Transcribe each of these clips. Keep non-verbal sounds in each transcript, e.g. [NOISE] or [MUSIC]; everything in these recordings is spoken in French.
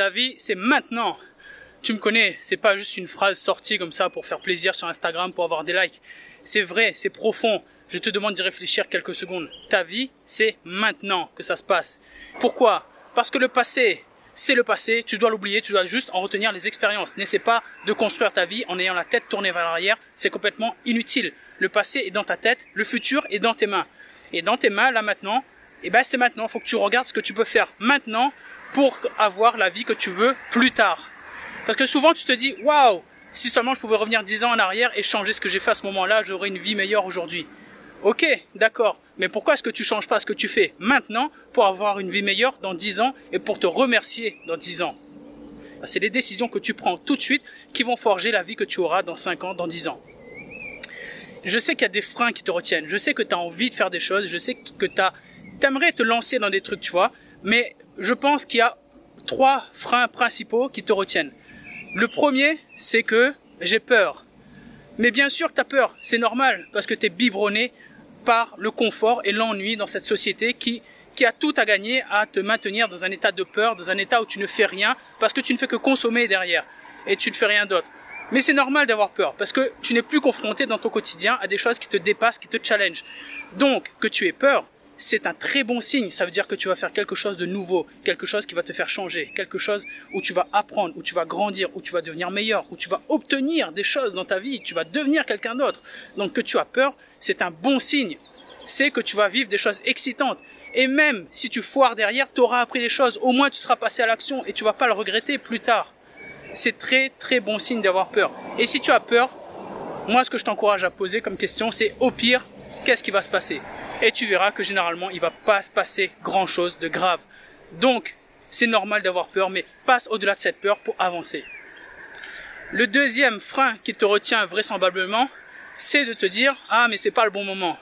Ta vie, c'est maintenant. Tu me connais, c'est pas juste une phrase sortie comme ça pour faire plaisir sur Instagram, pour avoir des likes. C'est vrai, c'est profond. Je te demande d'y réfléchir quelques secondes. Ta vie, c'est maintenant que ça se passe. Pourquoi? Parce que le passé, c'est le passé, tu dois l'oublier, tu dois juste en retenir les expériences. N'essaie pas de construire ta vie en ayant la tête tournée vers l'arrière, c'est complètement inutile. Le passé est dans ta tête, le futur est dans tes mains. Et dans tes mains, là maintenant, eh ben c'est maintenant, faut que tu regardes ce que tu peux faire maintenant pour avoir la vie que tu veux plus tard. Parce que souvent tu te dis, waouh, si seulement je pouvais revenir dix ans en arrière et changer ce que j'ai fait à ce moment-là, j'aurais une vie meilleure aujourd'hui. Ok, d'accord. Mais pourquoi est-ce que tu changes pas ce que tu fais maintenant pour avoir une vie meilleure dans 10 ans et pour te remercier dans 10 ans? C'est les décisions que tu prends tout de suite qui vont forger la vie que tu auras dans 5 ans, dans 10 ans. Je sais qu'il y a des freins qui te retiennent. Je sais que tu as envie de faire des choses. Je sais que tu aimerais te lancer dans des trucs, tu vois. Mais je pense qu'il y a trois freins principaux qui te retiennent. Le premier, c'est que j'ai peur. Mais bien sûr que tu as peur, c'est normal, parce que tu es biberonné par le confort et l'ennui dans cette société qui, qui a tout à gagner à te maintenir dans un état de peur, dans un état où tu ne fais rien, parce que tu ne fais que consommer derrière, et tu ne fais rien d'autre. Mais c'est normal d'avoir peur, parce que tu n'es plus confronté dans ton quotidien à des choses qui te dépassent, qui te challengent. Donc, que tu aies peur, c'est un très bon signe. Ça veut dire que tu vas faire quelque chose de nouveau, quelque chose qui va te faire changer, quelque chose où tu vas apprendre, où tu vas grandir, où tu vas devenir meilleur, où tu vas obtenir des choses dans ta vie, tu vas devenir quelqu'un d'autre. Donc que tu as peur, c'est un bon signe. C'est que tu vas vivre des choses excitantes. Et même si tu foires derrière, tu auras appris des choses. Au moins, tu seras passé à l'action et tu vas pas le regretter plus tard. C'est très très bon signe d'avoir peur. Et si tu as peur, moi ce que je t'encourage à poser comme question, c'est au pire, qu'est-ce qui va se passer? Et tu verras que généralement il va pas se passer grand chose de grave. Donc c'est normal d'avoir peur, mais passe au-delà de cette peur pour avancer. Le deuxième frein qui te retient vraisemblablement, c'est de te dire ah mais c'est pas le bon moment.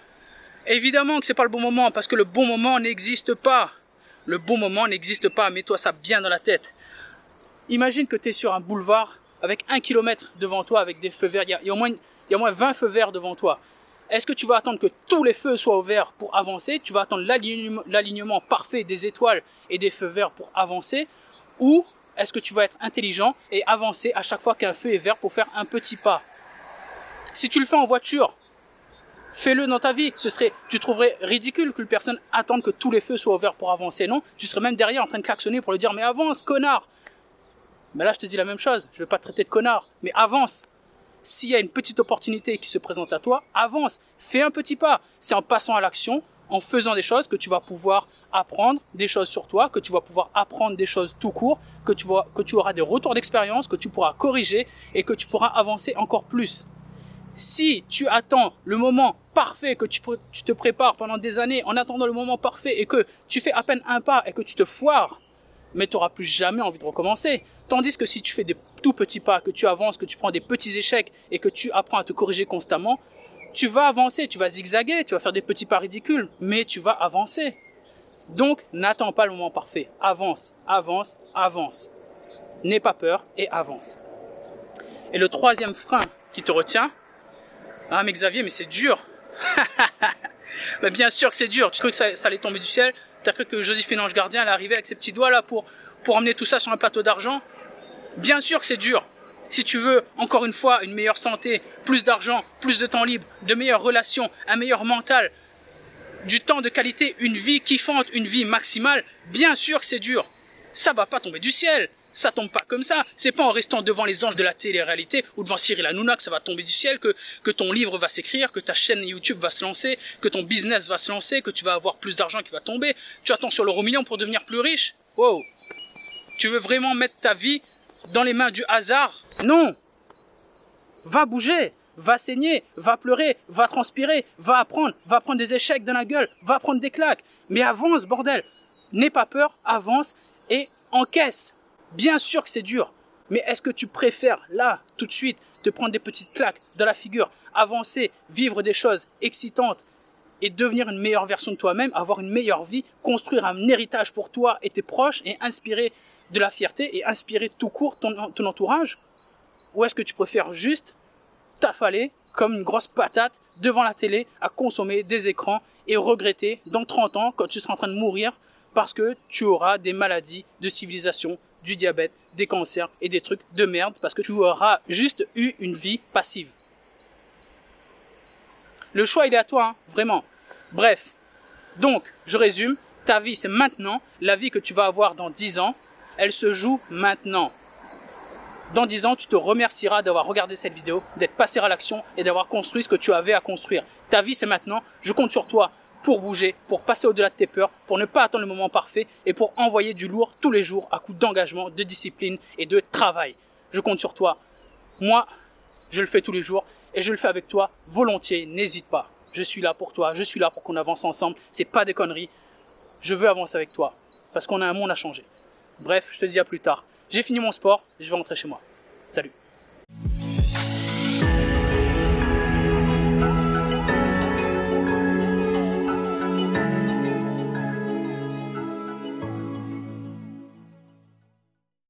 Évidemment que c'est pas le bon moment parce que le bon moment n'existe pas. Le bon moment n'existe pas, mets-toi ça bien dans la tête. Imagine que tu es sur un boulevard avec un kilomètre devant toi avec des feux verts, il y a, il y a au moins 20 feux verts devant toi. Est-ce que tu vas attendre que tous les feux soient ouverts pour avancer? Tu vas attendre l'alignement parfait des étoiles et des feux verts pour avancer? Ou est-ce que tu vas être intelligent et avancer à chaque fois qu'un feu est vert pour faire un petit pas? Si tu le fais en voiture, fais-le dans ta vie. Ce serait, tu trouverais ridicule que personne attende que tous les feux soient ouverts pour avancer, non Tu serais même derrière en train de klaxonner pour lui dire mais avance, connard. Mais là, je te dis la même chose. Je vais pas te traiter de connard, mais avance s'il y a une petite opportunité qui se présente à toi, avance, fais un petit pas. C'est en passant à l'action, en faisant des choses que tu vas pouvoir apprendre des choses sur toi, que tu vas pouvoir apprendre des choses tout court, que tu, que tu auras des retours d'expérience, que tu pourras corriger et que tu pourras avancer encore plus. Si tu attends le moment parfait, que tu, tu te prépares pendant des années en attendant le moment parfait et que tu fais à peine un pas et que tu te foires, mais tu n'auras plus jamais envie de recommencer. Tandis que si tu fais des tout petits pas, que tu avances, que tu prends des petits échecs et que tu apprends à te corriger constamment, tu vas avancer, tu vas zigzaguer, tu vas faire des petits pas ridicules, mais tu vas avancer. Donc, n'attends pas le moment parfait. Avance, avance, avance. N'aie pas peur et avance. Et le troisième frein qui te retient, ah mais Xavier, mais c'est dur. [LAUGHS] mais bien sûr que c'est dur. Tu crois que ça, allait tomber du ciel? Tu as cru que Joséphine Ange Gardien allait arriver avec ses petits doigts là pour, pour emmener tout ça sur un plateau d'argent? Bien sûr que c'est dur. Si tu veux, encore une fois, une meilleure santé, plus d'argent, plus de temps libre, de meilleures relations, un meilleur mental, du temps de qualité, une vie kiffante, une vie maximale, bien sûr que c'est dur. Ça va pas tomber du ciel. Ça tombe pas comme ça. C'est pas en restant devant les anges de la télé-réalité ou devant Cyril Hanouna que ça va tomber du ciel, que, que ton livre va s'écrire, que ta chaîne YouTube va se lancer, que ton business va se lancer, que tu vas avoir plus d'argent qui va tomber. Tu attends sur l'euro million pour devenir plus riche. Wow. Tu veux vraiment mettre ta vie dans les mains du hasard. Non. Va bouger, va saigner, va pleurer, va transpirer, va apprendre, va prendre des échecs dans la gueule, va prendre des claques. Mais avance, bordel. N'aie pas peur, avance et encaisse. Bien sûr que c'est dur. Mais est-ce que tu préfères, là, tout de suite, te prendre des petites claques dans la figure, avancer, vivre des choses excitantes et devenir une meilleure version de toi-même, avoir une meilleure vie, construire un héritage pour toi et tes proches et inspirer de la fierté et inspirer tout court ton, entourage? Ou est-ce que tu préfères juste t'affaler comme une grosse patate devant la télé à consommer des écrans et regretter dans 30 ans quand tu seras en train de mourir parce que tu auras des maladies de civilisation du diabète, des cancers et des trucs de merde parce que tu auras juste eu une vie passive? Le choix, il est à toi, hein, vraiment. Bref. Donc, je résume. Ta vie, c'est maintenant. La vie que tu vas avoir dans 10 ans, elle se joue maintenant. Dans 10 ans, tu te remercieras d'avoir regardé cette vidéo, d'être passé à l'action et d'avoir construit ce que tu avais à construire. Ta vie, c'est maintenant. Je compte sur toi pour bouger, pour passer au-delà de tes peurs, pour ne pas attendre le moment parfait et pour envoyer du lourd tous les jours à coup d'engagement, de discipline et de travail. Je compte sur toi. Moi, je le fais tous les jours et je le fais avec toi volontiers. N'hésite pas. Je suis là pour toi. Je suis là pour qu'on avance ensemble. C'est pas des conneries. Je veux avancer avec toi parce qu'on a un monde à changer. Bref, je te dis à plus tard. J'ai fini mon sport, je vais rentrer chez moi. Salut